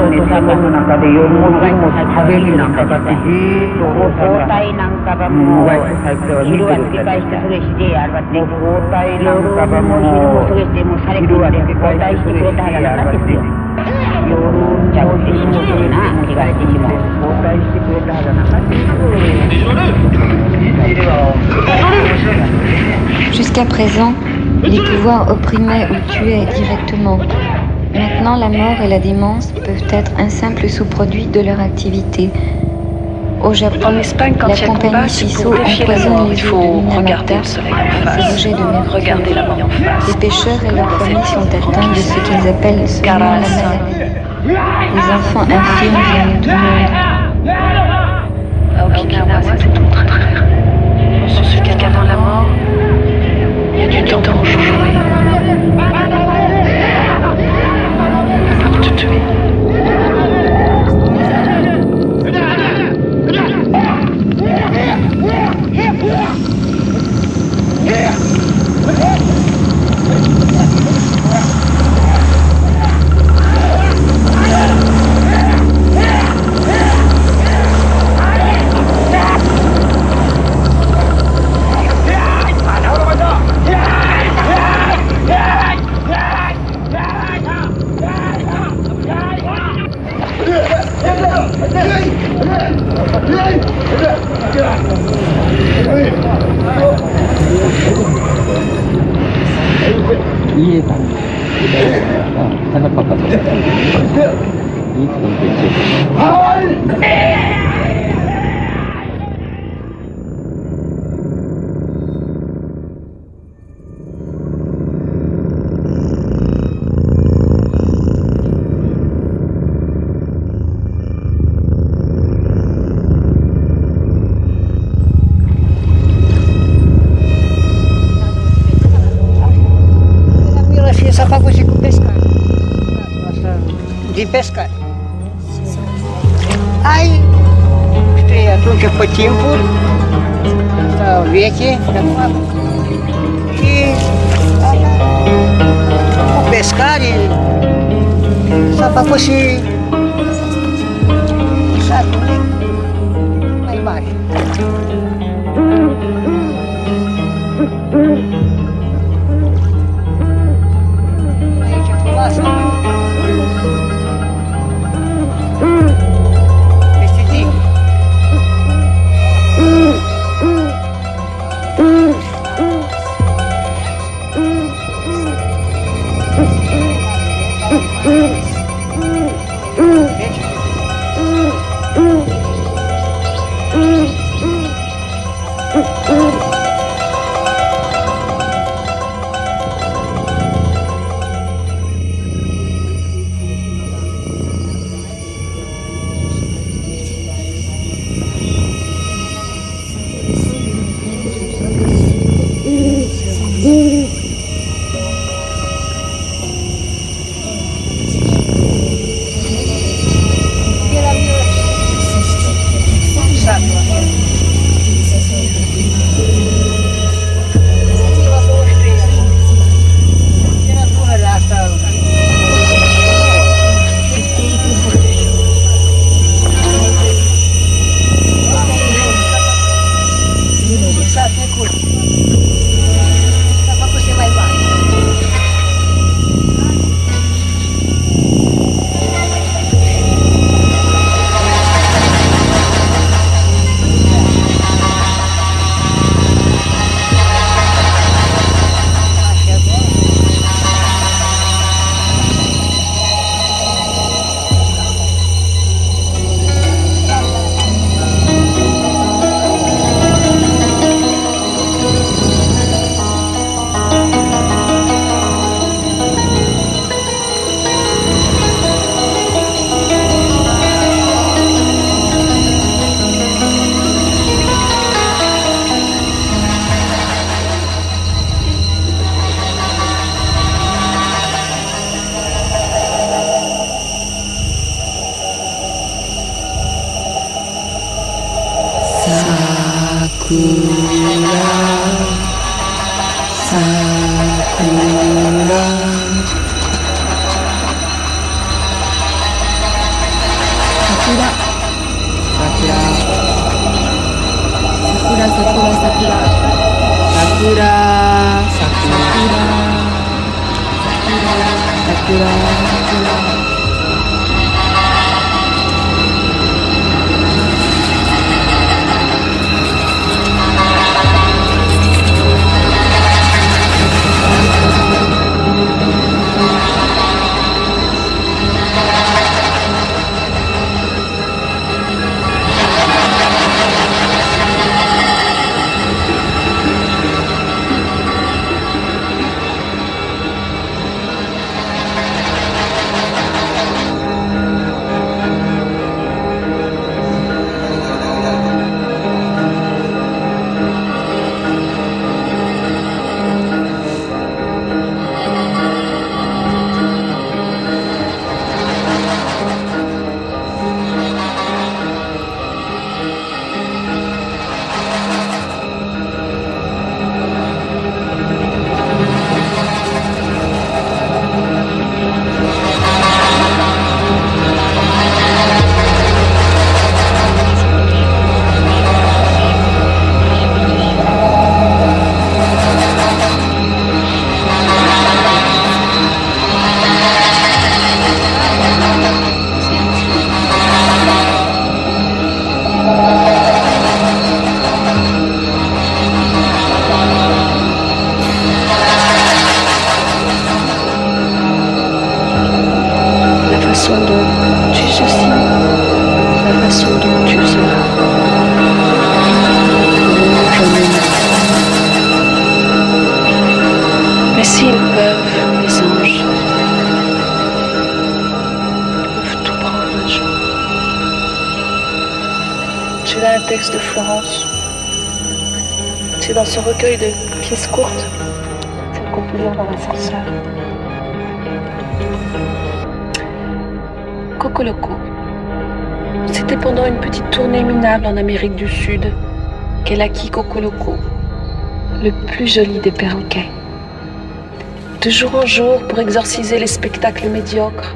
じーっと落とさの中で夜も夜も壁になんかかってじーっと落とさ包帯なんかがもう昼は繰り返してそれしてあれはね包帯なんかがもう昼もそれしてもうされくれて交代してくれたはずなかったですよ夜ちゃってしもうな着替えてしまう交代してくれたはずなかったですよ Jusqu'à présent, les pouvoirs opprimaient ou tuaient directement. Maintenant, la mort et la démence peuvent être un simple sous-produit de leur activité. Au Japon, la compagnie Shiso empoisonne les eaux de Minamata à ces rejets de mercure. Les pêcheurs et leurs familles sont atteints de ce qu'ils appellent seulement la maladie. Les enfants infirmes viennent du monde. À Okinawa, c'est tout très très Sur ce cas dans la mort, il y a du temps pour jouer. 鼻パカと。いいと行って。Pescar. Aí, estreia atunci pe timpuri, sau veche, și cu pescare s-a făcut și satul mai mare. Sakura Sakura. Sakura. Sakura. Sakura, Sakura. Ce recueil de pièces courtes, celle qu'on peut lire dans l'ascenseur. Coco Loco. C'était pendant une petite tournée minable en Amérique du Sud qu'elle acquit Coco Loco, le plus joli des perroquets. De jour en jour, pour exorciser les spectacles médiocres,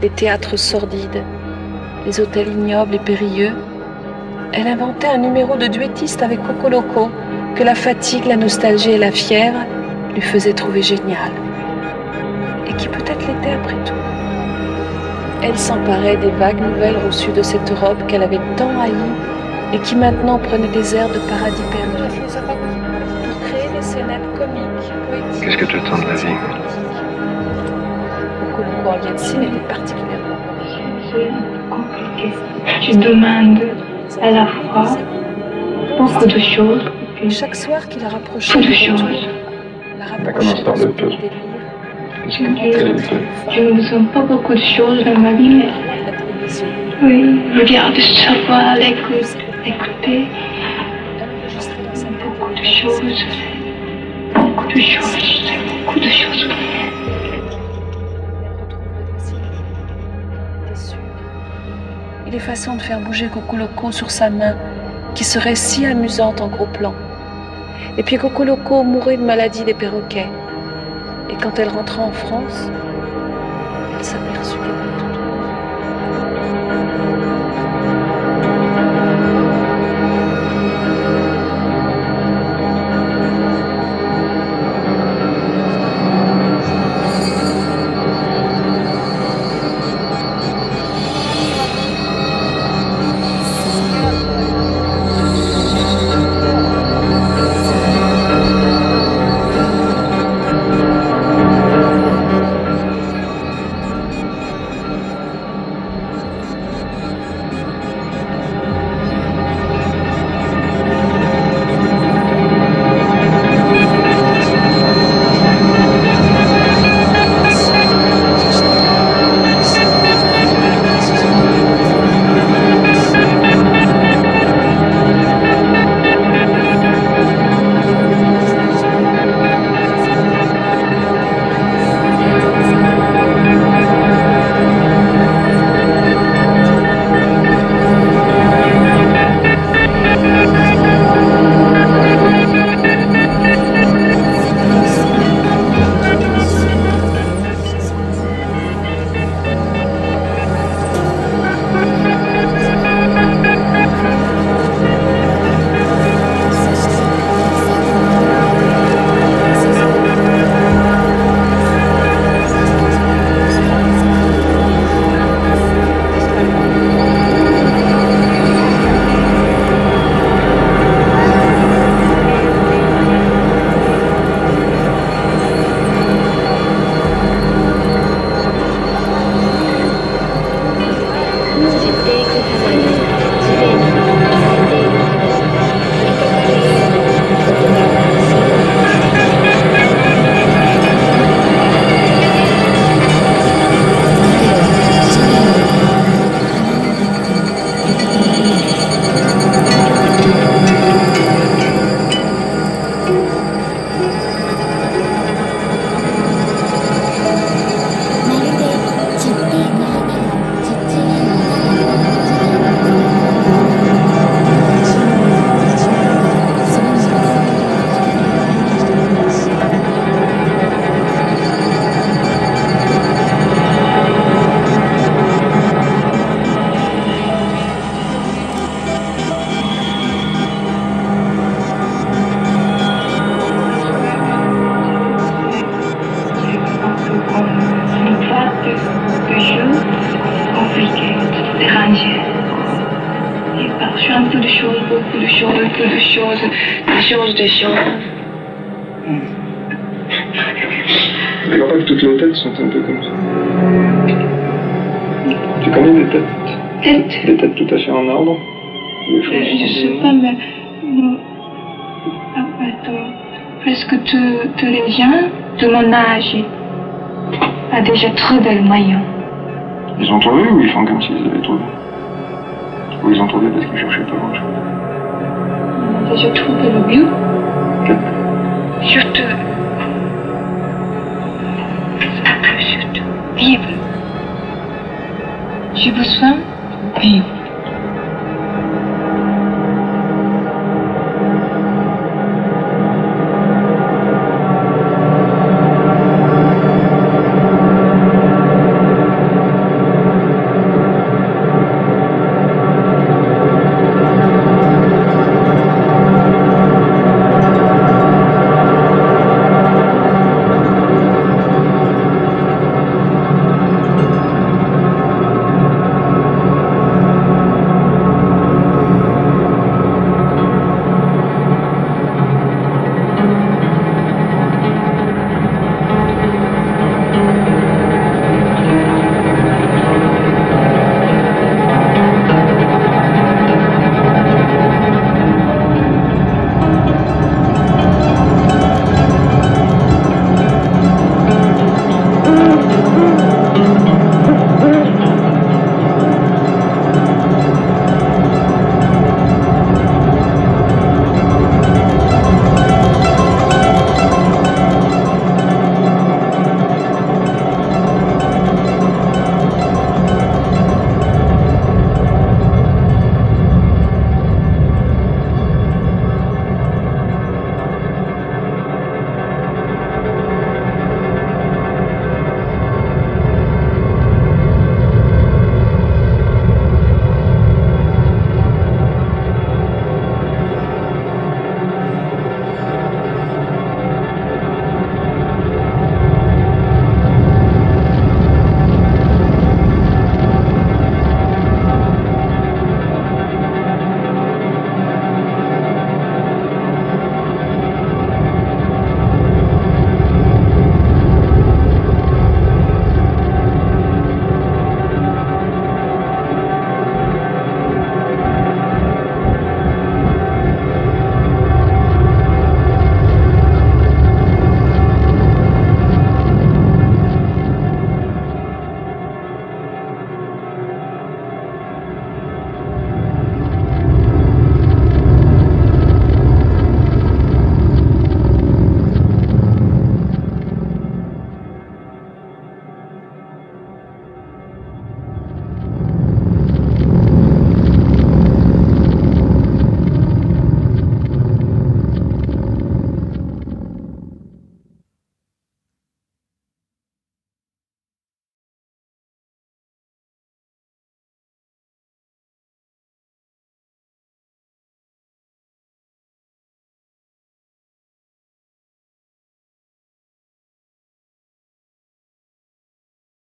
les théâtres sordides, les hôtels ignobles et périlleux, elle inventait un numéro de duettiste avec Coco Loco que la fatigue, la nostalgie et la fièvre lui faisaient trouver génial. Et qui peut-être l'était après tout. Elle s'emparait des vagues nouvelles reçues de cette Europe qu'elle avait tant haïe et qui maintenant prenait des airs de paradis perdu. Pour créer des scénettes comiques, poétiques. Qu'est-ce que tu attends de la vie? En était particulièrement. Tu demandes à la fois beaucoup de choses. Et chaque soir qu'il a rapproché de choses. La rapproché de peu. Je, je ne sens pas beaucoup de choses dans ma vie, mais oui, regarde, savoir, l'écoute, écouter. Beaucoup de choses. Beaucoup de choses. Beaucoup de choses. les façons de faire bouger Coco Loco sur sa main qui serait si amusante en gros plan. Et puis Coco Loco mourait de maladie des perroquets. Et quand elle rentra en France, elle s'aperçut qu'elle sont un peu comme ça Tu connais des têtes Peut-être, Des têtes tout à fait en ordre euh, je sais pas, mais. Ah, attends. Presque tous les gens de mon âge? A déjà trouvé le moyen. Ils ont trouvé ou ils font comme s'ils avaient trouvé? Ou ils ont trouvé parce qu'ils cherchaient pas grand chose On a déjà trouvé le. Quel Surtout. je vous soins.